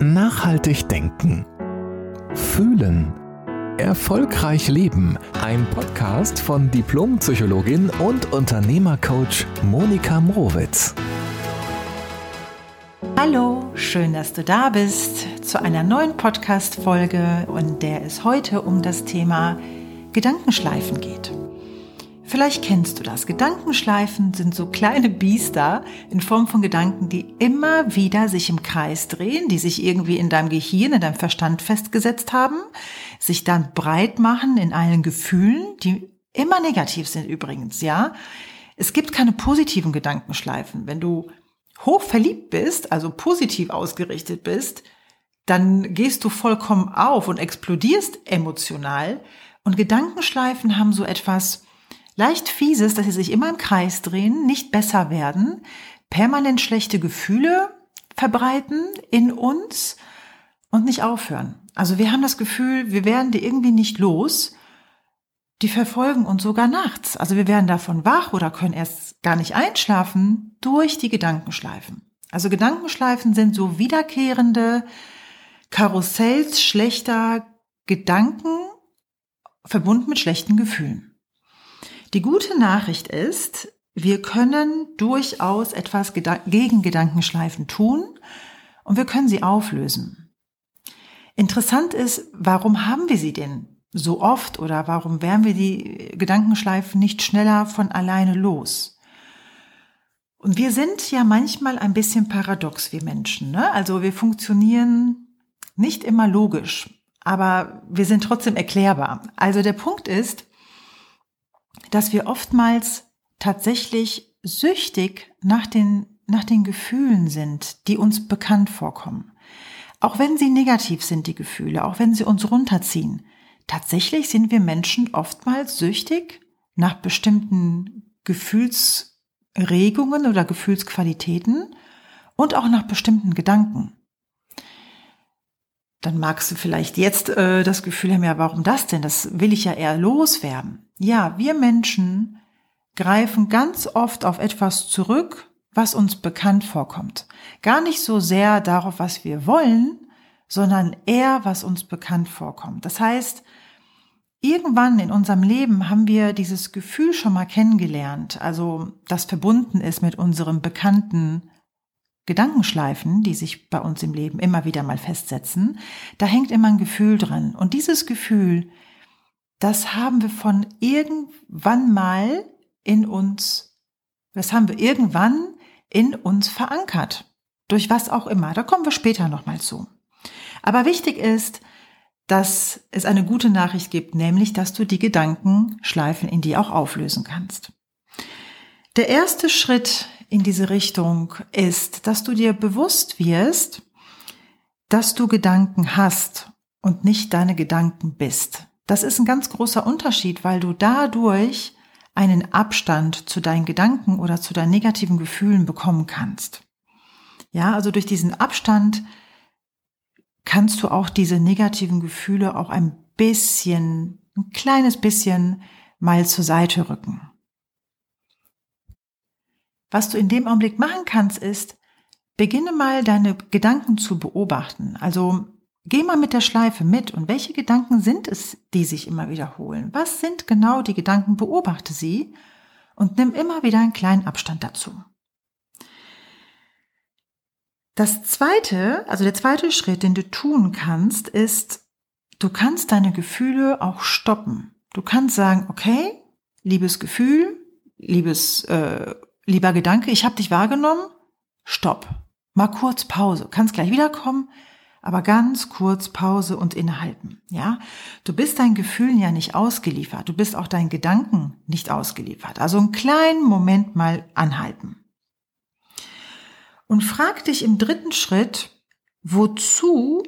Nachhaltig denken. Fühlen. Erfolgreich leben. Ein Podcast von Diplompsychologin und Unternehmercoach Monika Mrowitz. Hallo, schön, dass du da bist zu einer neuen Podcast-Folge und der es heute um das Thema Gedankenschleifen geht. Vielleicht kennst du das. Gedankenschleifen sind so kleine Biester in Form von Gedanken, die immer wieder sich im Kreis drehen, die sich irgendwie in deinem Gehirn, in deinem Verstand festgesetzt haben, sich dann breit machen in allen Gefühlen, die immer negativ sind übrigens, ja. Es gibt keine positiven Gedankenschleifen. Wenn du hoch verliebt bist, also positiv ausgerichtet bist, dann gehst du vollkommen auf und explodierst emotional. Und Gedankenschleifen haben so etwas, leicht fieses, dass sie sich immer im Kreis drehen, nicht besser werden, permanent schlechte Gefühle verbreiten in uns und nicht aufhören. Also wir haben das Gefühl, wir werden die irgendwie nicht los. Die verfolgen uns sogar nachts. Also wir werden davon wach oder können erst gar nicht einschlafen durch die Gedankenschleifen. Also Gedankenschleifen sind so wiederkehrende Karussells schlechter Gedanken verbunden mit schlechten Gefühlen. Die gute Nachricht ist, wir können durchaus etwas gegen Gedankenschleifen tun und wir können sie auflösen. Interessant ist, warum haben wir sie denn so oft oder warum werden wir die Gedankenschleifen nicht schneller von alleine los? Und wir sind ja manchmal ein bisschen paradox wie Menschen. Ne? Also wir funktionieren nicht immer logisch, aber wir sind trotzdem erklärbar. Also der Punkt ist, dass wir oftmals tatsächlich süchtig nach den, nach den Gefühlen sind, die uns bekannt vorkommen. Auch wenn sie negativ sind, die Gefühle, auch wenn sie uns runterziehen. Tatsächlich sind wir Menschen oftmals süchtig nach bestimmten Gefühlsregungen oder Gefühlsqualitäten und auch nach bestimmten Gedanken dann magst du vielleicht jetzt äh, das Gefühl haben, ja, warum das denn? Das will ich ja eher loswerden. Ja, wir Menschen greifen ganz oft auf etwas zurück, was uns bekannt vorkommt. Gar nicht so sehr darauf, was wir wollen, sondern eher, was uns bekannt vorkommt. Das heißt, irgendwann in unserem Leben haben wir dieses Gefühl schon mal kennengelernt, also das verbunden ist mit unserem bekannten Gedankenschleifen, die sich bei uns im Leben immer wieder mal festsetzen, da hängt immer ein Gefühl dran. Und dieses Gefühl, das haben wir von irgendwann mal in uns, das haben wir irgendwann in uns verankert. Durch was auch immer. Da kommen wir später nochmal zu. Aber wichtig ist, dass es eine gute Nachricht gibt, nämlich, dass du die Gedankenschleifen in dir auch auflösen kannst. Der erste Schritt in diese Richtung ist, dass du dir bewusst wirst, dass du Gedanken hast und nicht deine Gedanken bist. Das ist ein ganz großer Unterschied, weil du dadurch einen Abstand zu deinen Gedanken oder zu deinen negativen Gefühlen bekommen kannst. Ja, also durch diesen Abstand kannst du auch diese negativen Gefühle auch ein bisschen, ein kleines bisschen mal zur Seite rücken. Was du in dem Augenblick machen kannst, ist, beginne mal deine Gedanken zu beobachten. Also geh mal mit der Schleife mit und welche Gedanken sind es, die sich immer wiederholen? Was sind genau die Gedanken? Beobachte sie und nimm immer wieder einen kleinen Abstand dazu. Das zweite, also der zweite Schritt, den du tun kannst, ist, du kannst deine Gefühle auch stoppen. Du kannst sagen, okay, liebes Gefühl, liebes äh, lieber Gedanke, ich habe dich wahrgenommen, stopp, mal kurz Pause, kannst gleich wiederkommen, aber ganz kurz Pause und innehalten, ja? Du bist deinen Gefühlen ja nicht ausgeliefert, du bist auch deinen Gedanken nicht ausgeliefert. Also einen kleinen Moment mal anhalten. Und frag dich im dritten Schritt, wozu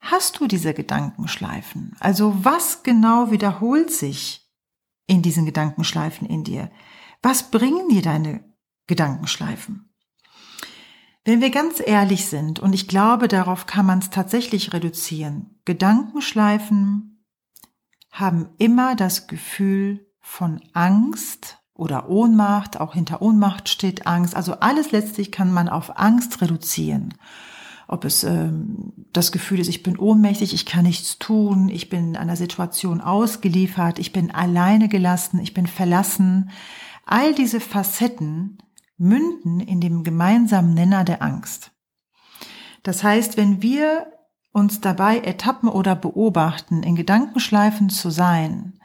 hast du diese Gedankenschleifen? Also was genau wiederholt sich in diesen Gedankenschleifen in dir? Was bringen dir deine Gedankenschleifen. Wenn wir ganz ehrlich sind, und ich glaube, darauf kann man es tatsächlich reduzieren, Gedankenschleifen haben immer das Gefühl von Angst oder Ohnmacht, auch hinter Ohnmacht steht Angst, also alles letztlich kann man auf Angst reduzieren. ob es ähm, das Gefühl ist, ich bin ohnmächtig, ich kann nichts tun, ich bin einer Situation ausgeliefert, ich bin alleine gelassen, ich bin verlassen. All diese Facetten münden in dem gemeinsamen Nenner der Angst. Das heißt, wenn wir uns dabei ertappen oder beobachten, in Gedankenschleifen zu sein,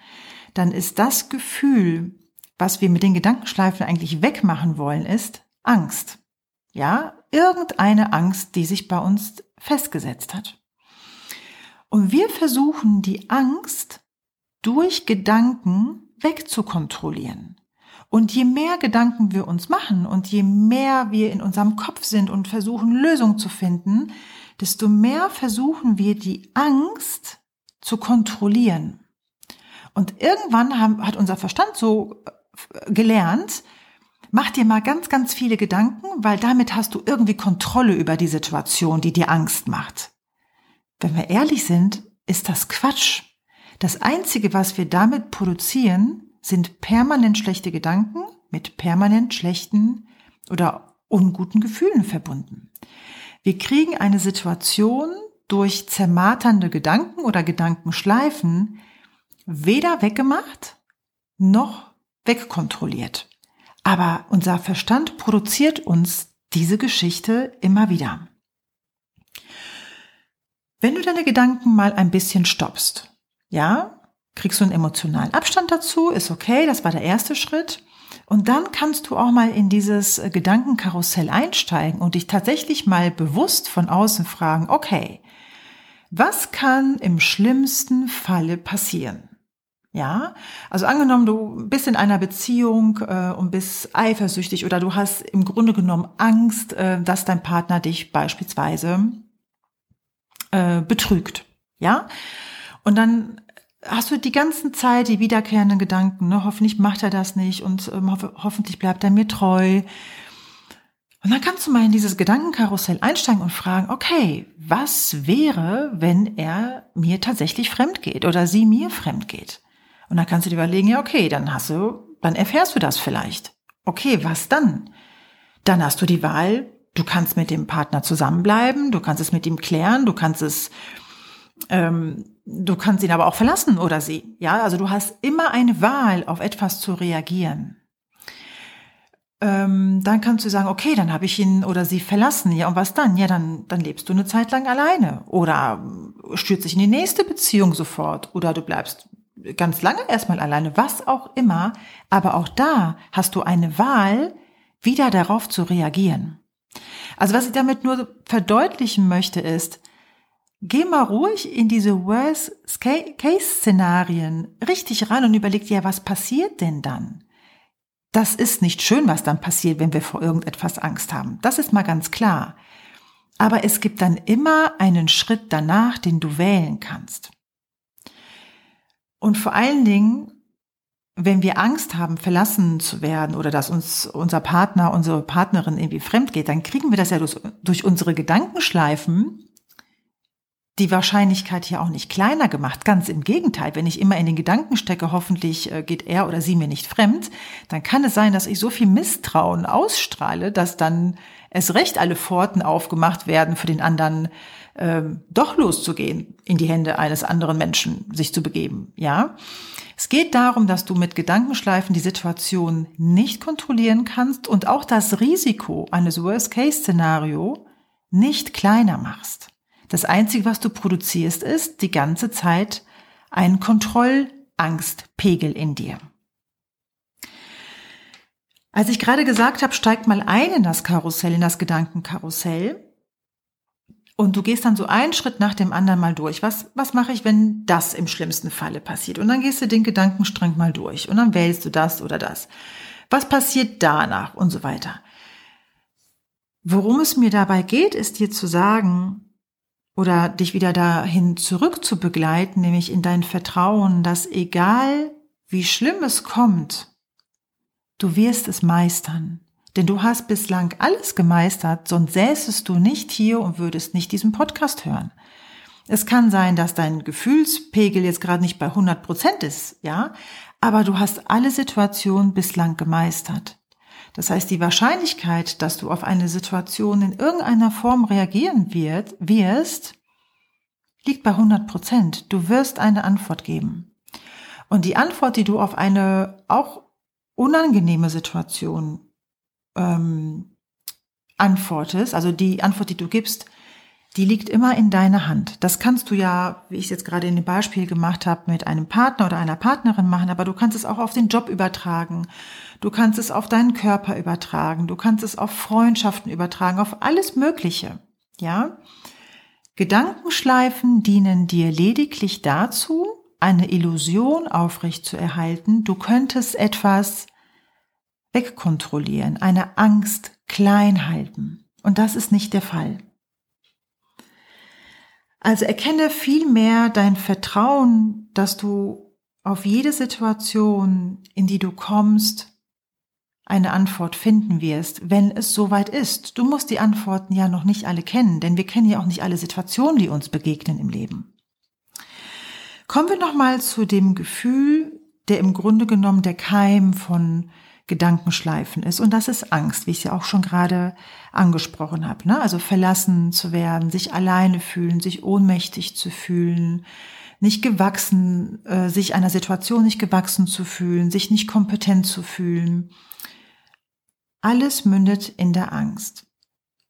dann ist das Gefühl, was wir mit den Gedankenschleifen eigentlich wegmachen wollen, ist Angst. Ja, irgendeine Angst, die sich bei uns festgesetzt hat. Und wir versuchen die Angst durch Gedanken wegzukontrollieren. Und je mehr Gedanken wir uns machen und je mehr wir in unserem Kopf sind und versuchen Lösungen zu finden, desto mehr versuchen wir die Angst zu kontrollieren. Und irgendwann hat unser Verstand so äh, gelernt, mach dir mal ganz, ganz viele Gedanken, weil damit hast du irgendwie Kontrolle über die Situation, die dir Angst macht. Wenn wir ehrlich sind, ist das Quatsch. Das Einzige, was wir damit produzieren, sind permanent schlechte Gedanken mit permanent schlechten oder unguten Gefühlen verbunden. Wir kriegen eine Situation durch zermarternde Gedanken oder Gedankenschleifen weder weggemacht noch wegkontrolliert. Aber unser Verstand produziert uns diese Geschichte immer wieder. Wenn du deine Gedanken mal ein bisschen stoppst, ja, kriegst du einen emotionalen Abstand dazu, ist okay, das war der erste Schritt. Und dann kannst du auch mal in dieses Gedankenkarussell einsteigen und dich tatsächlich mal bewusst von außen fragen, okay, was kann im schlimmsten Falle passieren? Ja, also angenommen, du bist in einer Beziehung äh, und bist eifersüchtig oder du hast im Grunde genommen Angst, äh, dass dein Partner dich beispielsweise äh, betrügt. Ja, und dann hast du die ganze Zeit die wiederkehrenden Gedanken, ne? hoffentlich macht er das nicht und ähm, ho hoffentlich bleibt er mir treu. Und dann kannst du mal in dieses Gedankenkarussell einsteigen und fragen, okay, was wäre, wenn er mir tatsächlich fremd geht oder sie mir fremd geht? Und dann kannst du dir überlegen, ja, okay, dann hast du, dann erfährst du das vielleicht. Okay, was dann? Dann hast du die Wahl, du kannst mit dem Partner zusammenbleiben, du kannst es mit ihm klären, du kannst es ähm, du kannst ihn aber auch verlassen oder sie. Ja, also du hast immer eine Wahl, auf etwas zu reagieren. Ähm, dann kannst du sagen, okay, dann habe ich ihn oder sie verlassen. Ja, und was dann? Ja, dann, dann lebst du eine Zeit lang alleine. Oder stürzt dich in die nächste Beziehung sofort. Oder du bleibst ganz lange erstmal alleine. Was auch immer. Aber auch da hast du eine Wahl, wieder darauf zu reagieren. Also was ich damit nur verdeutlichen möchte ist, geh mal ruhig in diese Worst-Case-Szenarien richtig rein und überleg dir, was passiert denn dann? Das ist nicht schön, was dann passiert, wenn wir vor irgendetwas Angst haben. Das ist mal ganz klar. Aber es gibt dann immer einen Schritt danach, den du wählen kannst. Und vor allen Dingen, wenn wir Angst haben, verlassen zu werden oder dass uns unser Partner, unsere Partnerin irgendwie fremd geht, dann kriegen wir das ja durch, durch unsere Gedankenschleifen die Wahrscheinlichkeit hier auch nicht kleiner gemacht. Ganz im Gegenteil, wenn ich immer in den Gedanken stecke, hoffentlich äh, geht er oder sie mir nicht fremd, dann kann es sein, dass ich so viel Misstrauen ausstrahle, dass dann es recht alle Pforten aufgemacht werden, für den anderen ähm, doch loszugehen, in die Hände eines anderen Menschen sich zu begeben. Ja, es geht darum, dass du mit Gedankenschleifen die Situation nicht kontrollieren kannst und auch das Risiko eines Worst-Case-Szenario nicht kleiner machst. Das Einzige, was du produzierst, ist die ganze Zeit ein Kontrollangstpegel in dir. Als ich gerade gesagt habe, steig mal ein in das Karussell, in das Gedankenkarussell, und du gehst dann so einen Schritt nach dem anderen mal durch. Was, was mache ich, wenn das im schlimmsten Falle passiert? Und dann gehst du den Gedankenstrang mal durch und dann wählst du das oder das. Was passiert danach und so weiter? Worum es mir dabei geht, ist dir zu sagen, oder dich wieder dahin zurück zu begleiten, nämlich in dein Vertrauen, dass egal wie schlimm es kommt, du wirst es meistern. Denn du hast bislang alles gemeistert, sonst säßest du nicht hier und würdest nicht diesen Podcast hören. Es kann sein, dass dein Gefühlspegel jetzt gerade nicht bei 100 Prozent ist, ja, aber du hast alle Situationen bislang gemeistert. Das heißt, die Wahrscheinlichkeit, dass du auf eine Situation in irgendeiner Form reagieren wirst, liegt bei 100 Prozent. Du wirst eine Antwort geben. Und die Antwort, die du auf eine auch unangenehme Situation ähm, antwortest, also die Antwort, die du gibst, die liegt immer in deiner Hand. Das kannst du ja, wie ich es jetzt gerade in dem Beispiel gemacht habe, mit einem Partner oder einer Partnerin machen, aber du kannst es auch auf den Job übertragen. Du kannst es auf deinen Körper übertragen. Du kannst es auf Freundschaften übertragen, auf alles Mögliche. Ja? Gedankenschleifen dienen dir lediglich dazu, eine Illusion aufrecht zu erhalten. Du könntest etwas wegkontrollieren, eine Angst klein halten. Und das ist nicht der Fall. Also erkenne vielmehr dein Vertrauen, dass du auf jede Situation, in die du kommst, eine Antwort finden wirst, wenn es soweit ist. Du musst die Antworten ja noch nicht alle kennen, denn wir kennen ja auch nicht alle Situationen, die uns begegnen im Leben. Kommen wir nochmal zu dem Gefühl, der im Grunde genommen der Keim von Gedankenschleifen ist. Und das ist Angst, wie ich ja auch schon gerade angesprochen habe. Ne? Also verlassen zu werden, sich alleine fühlen, sich ohnmächtig zu fühlen, nicht gewachsen, äh, sich einer Situation nicht gewachsen zu fühlen, sich nicht kompetent zu fühlen. Alles mündet in der Angst.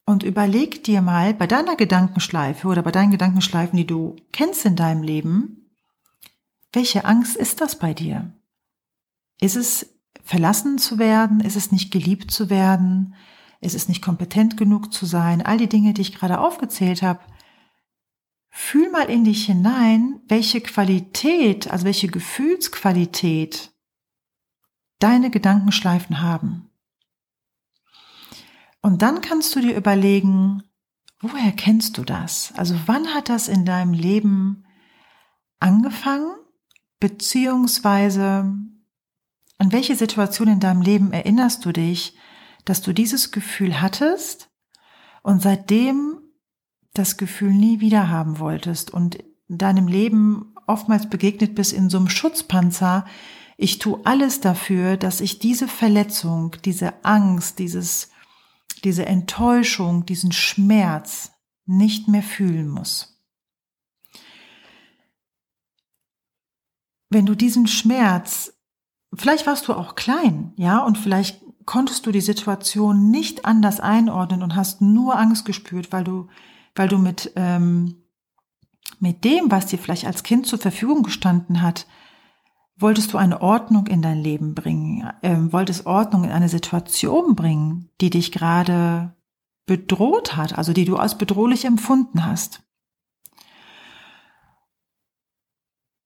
Und überleg dir mal bei deiner Gedankenschleife oder bei deinen Gedankenschleifen, die du kennst in deinem Leben, welche Angst ist das bei dir? Ist es verlassen zu werden? Ist es nicht geliebt zu werden? Ist es nicht kompetent genug zu sein? All die Dinge, die ich gerade aufgezählt habe. Fühl mal in dich hinein, welche Qualität, also welche Gefühlsqualität deine Gedankenschleifen haben. Und dann kannst du dir überlegen, woher kennst du das? Also wann hat das in deinem Leben angefangen? Beziehungsweise an welche Situation in deinem Leben erinnerst du dich, dass du dieses Gefühl hattest und seitdem das Gefühl nie wieder haben wolltest und in deinem Leben oftmals begegnet bist in so einem Schutzpanzer, ich tue alles dafür, dass ich diese Verletzung, diese Angst, dieses, diese Enttäuschung, diesen Schmerz nicht mehr fühlen muss. Wenn du diesen Schmerz Vielleicht warst du auch klein, ja, und vielleicht konntest du die Situation nicht anders einordnen und hast nur Angst gespürt, weil du, weil du mit, ähm, mit dem, was dir vielleicht als Kind zur Verfügung gestanden hat, wolltest du eine Ordnung in dein Leben bringen, ähm, wolltest Ordnung in eine Situation bringen, die dich gerade bedroht hat, also die du als bedrohlich empfunden hast.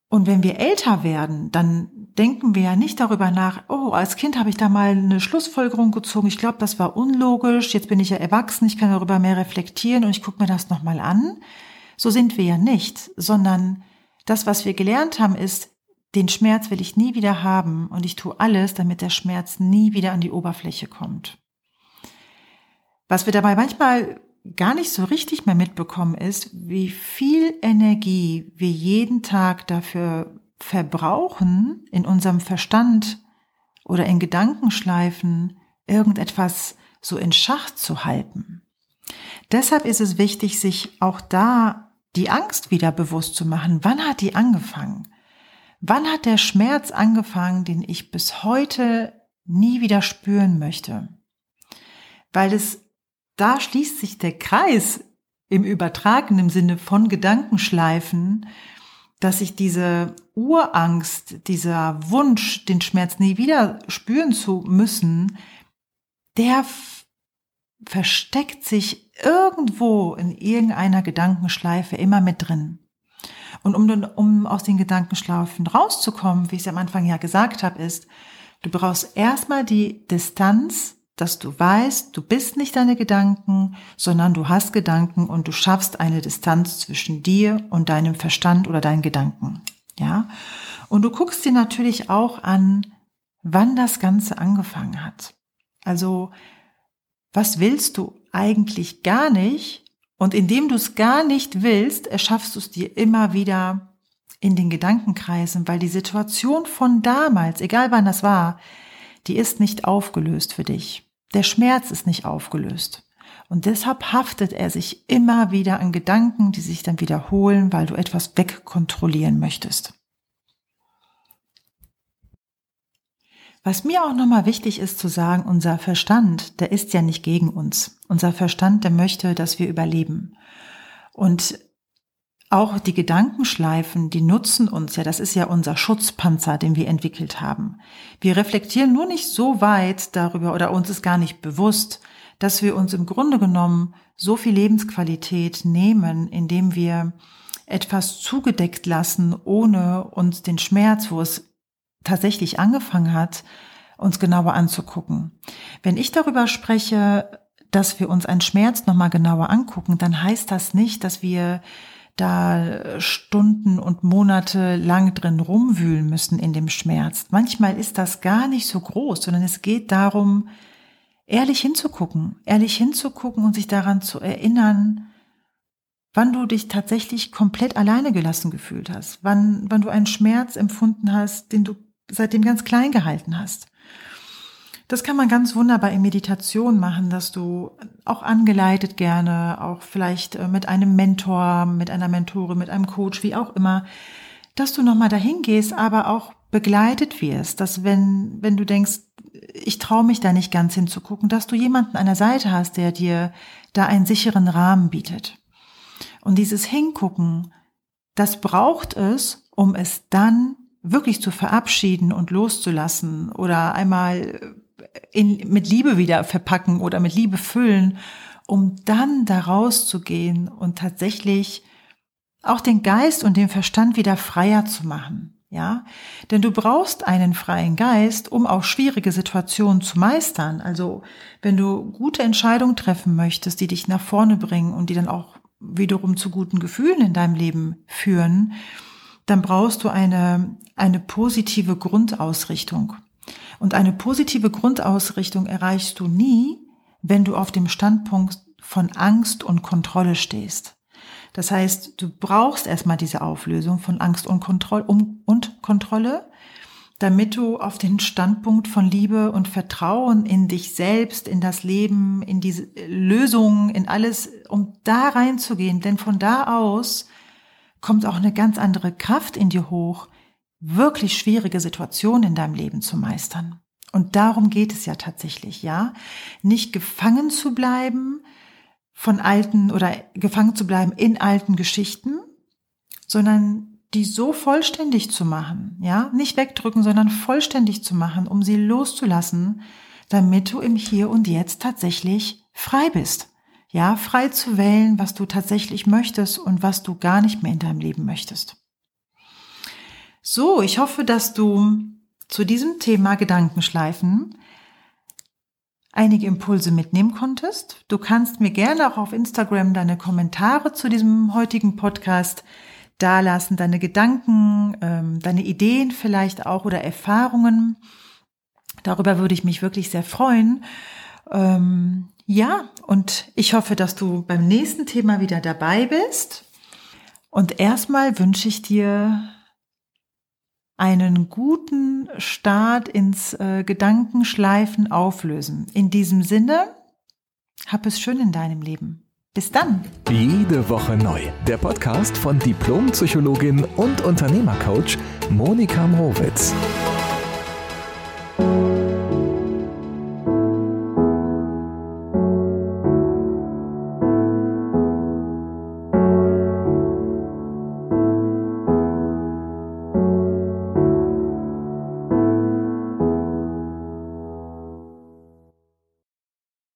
Und wenn wir älter werden, dann denken wir ja nicht darüber nach, oh, als Kind habe ich da mal eine Schlussfolgerung gezogen, ich glaube, das war unlogisch, jetzt bin ich ja erwachsen, ich kann darüber mehr reflektieren und ich gucke mir das nochmal an. So sind wir ja nicht, sondern das, was wir gelernt haben, ist, den Schmerz will ich nie wieder haben und ich tue alles, damit der Schmerz nie wieder an die Oberfläche kommt. Was wir dabei manchmal gar nicht so richtig mehr mitbekommen ist, wie viel Energie wir jeden Tag dafür verbrauchen, in unserem Verstand oder in Gedankenschleifen irgendetwas so in Schach zu halten. Deshalb ist es wichtig, sich auch da die Angst wieder bewusst zu machen. Wann hat die angefangen? Wann hat der Schmerz angefangen, den ich bis heute nie wieder spüren möchte? Weil es da schließt sich der Kreis im übertragenen Sinne von Gedankenschleifen, dass ich diese Urangst, dieser Wunsch, den Schmerz nie wieder spüren zu müssen, der versteckt sich irgendwo in irgendeiner Gedankenschleife immer mit drin. Und um, um aus den Gedankenschleifen rauszukommen, wie ich es am Anfang ja gesagt habe, ist, du brauchst erstmal die Distanz dass du weißt, du bist nicht deine Gedanken, sondern du hast Gedanken und du schaffst eine Distanz zwischen dir und deinem Verstand oder deinen Gedanken. Ja? Und du guckst dir natürlich auch an, wann das Ganze angefangen hat. Also, was willst du eigentlich gar nicht? Und indem du es gar nicht willst, erschaffst du es dir immer wieder in den Gedankenkreisen, weil die Situation von damals, egal wann das war, die ist nicht aufgelöst für dich. Der Schmerz ist nicht aufgelöst. Und deshalb haftet er sich immer wieder an Gedanken, die sich dann wiederholen, weil du etwas wegkontrollieren möchtest. Was mir auch nochmal wichtig ist zu sagen, unser Verstand, der ist ja nicht gegen uns. Unser Verstand, der möchte, dass wir überleben. Und auch die Gedankenschleifen, die nutzen uns ja, das ist ja unser Schutzpanzer, den wir entwickelt haben. Wir reflektieren nur nicht so weit darüber oder uns ist gar nicht bewusst, dass wir uns im Grunde genommen so viel Lebensqualität nehmen, indem wir etwas zugedeckt lassen, ohne uns den Schmerz, wo es tatsächlich angefangen hat, uns genauer anzugucken. Wenn ich darüber spreche, dass wir uns einen Schmerz nochmal genauer angucken, dann heißt das nicht, dass wir da Stunden und Monate lang drin rumwühlen müssen in dem Schmerz. Manchmal ist das gar nicht so groß, sondern es geht darum, ehrlich hinzugucken, ehrlich hinzugucken und sich daran zu erinnern, wann du dich tatsächlich komplett alleine gelassen gefühlt hast, wann, wann du einen Schmerz empfunden hast, den du seitdem ganz klein gehalten hast. Das kann man ganz wunderbar in Meditation machen, dass du auch angeleitet gerne, auch vielleicht äh, mit einem Mentor, mit einer Mentorin, mit einem Coach, wie auch immer, dass du nochmal dahin gehst, aber auch begleitet wirst, dass wenn, wenn du denkst, ich traue mich da nicht ganz hinzugucken, dass du jemanden an der Seite hast, der dir da einen sicheren Rahmen bietet. Und dieses Hingucken, das braucht es, um es dann wirklich zu verabschieden und loszulassen oder einmal in, mit Liebe wieder verpacken oder mit Liebe füllen, um dann da rauszugehen und tatsächlich auch den Geist und den Verstand wieder freier zu machen. Ja, denn du brauchst einen freien Geist, um auch schwierige Situationen zu meistern. Also, wenn du gute Entscheidungen treffen möchtest, die dich nach vorne bringen und die dann auch wiederum zu guten Gefühlen in deinem Leben führen, dann brauchst du eine, eine positive Grundausrichtung. Und eine positive Grundausrichtung erreichst du nie, wenn du auf dem Standpunkt von Angst und Kontrolle stehst. Das heißt, du brauchst erstmal diese Auflösung von Angst und, Kontroll um, und Kontrolle, damit du auf den Standpunkt von Liebe und Vertrauen in dich selbst, in das Leben, in diese Lösungen, in alles, um da reinzugehen. Denn von da aus kommt auch eine ganz andere Kraft in dir hoch, wirklich schwierige Situationen in deinem Leben zu meistern. Und darum geht es ja tatsächlich, ja. Nicht gefangen zu bleiben von alten oder gefangen zu bleiben in alten Geschichten, sondern die so vollständig zu machen, ja. Nicht wegdrücken, sondern vollständig zu machen, um sie loszulassen, damit du im Hier und Jetzt tatsächlich frei bist. Ja, frei zu wählen, was du tatsächlich möchtest und was du gar nicht mehr in deinem Leben möchtest. So, ich hoffe, dass du zu diesem Thema Gedankenschleifen einige Impulse mitnehmen konntest. Du kannst mir gerne auch auf Instagram deine Kommentare zu diesem heutigen Podcast dalassen, deine Gedanken, ähm, deine Ideen vielleicht auch oder Erfahrungen. Darüber würde ich mich wirklich sehr freuen. Ähm, ja, und ich hoffe, dass du beim nächsten Thema wieder dabei bist. Und erstmal wünsche ich dir einen guten Start ins äh, Gedankenschleifen auflösen. In diesem Sinne, hab es schön in deinem Leben. Bis dann. Jede Woche neu. Der Podcast von Diplompsychologin und Unternehmercoach Monika Mrowitz.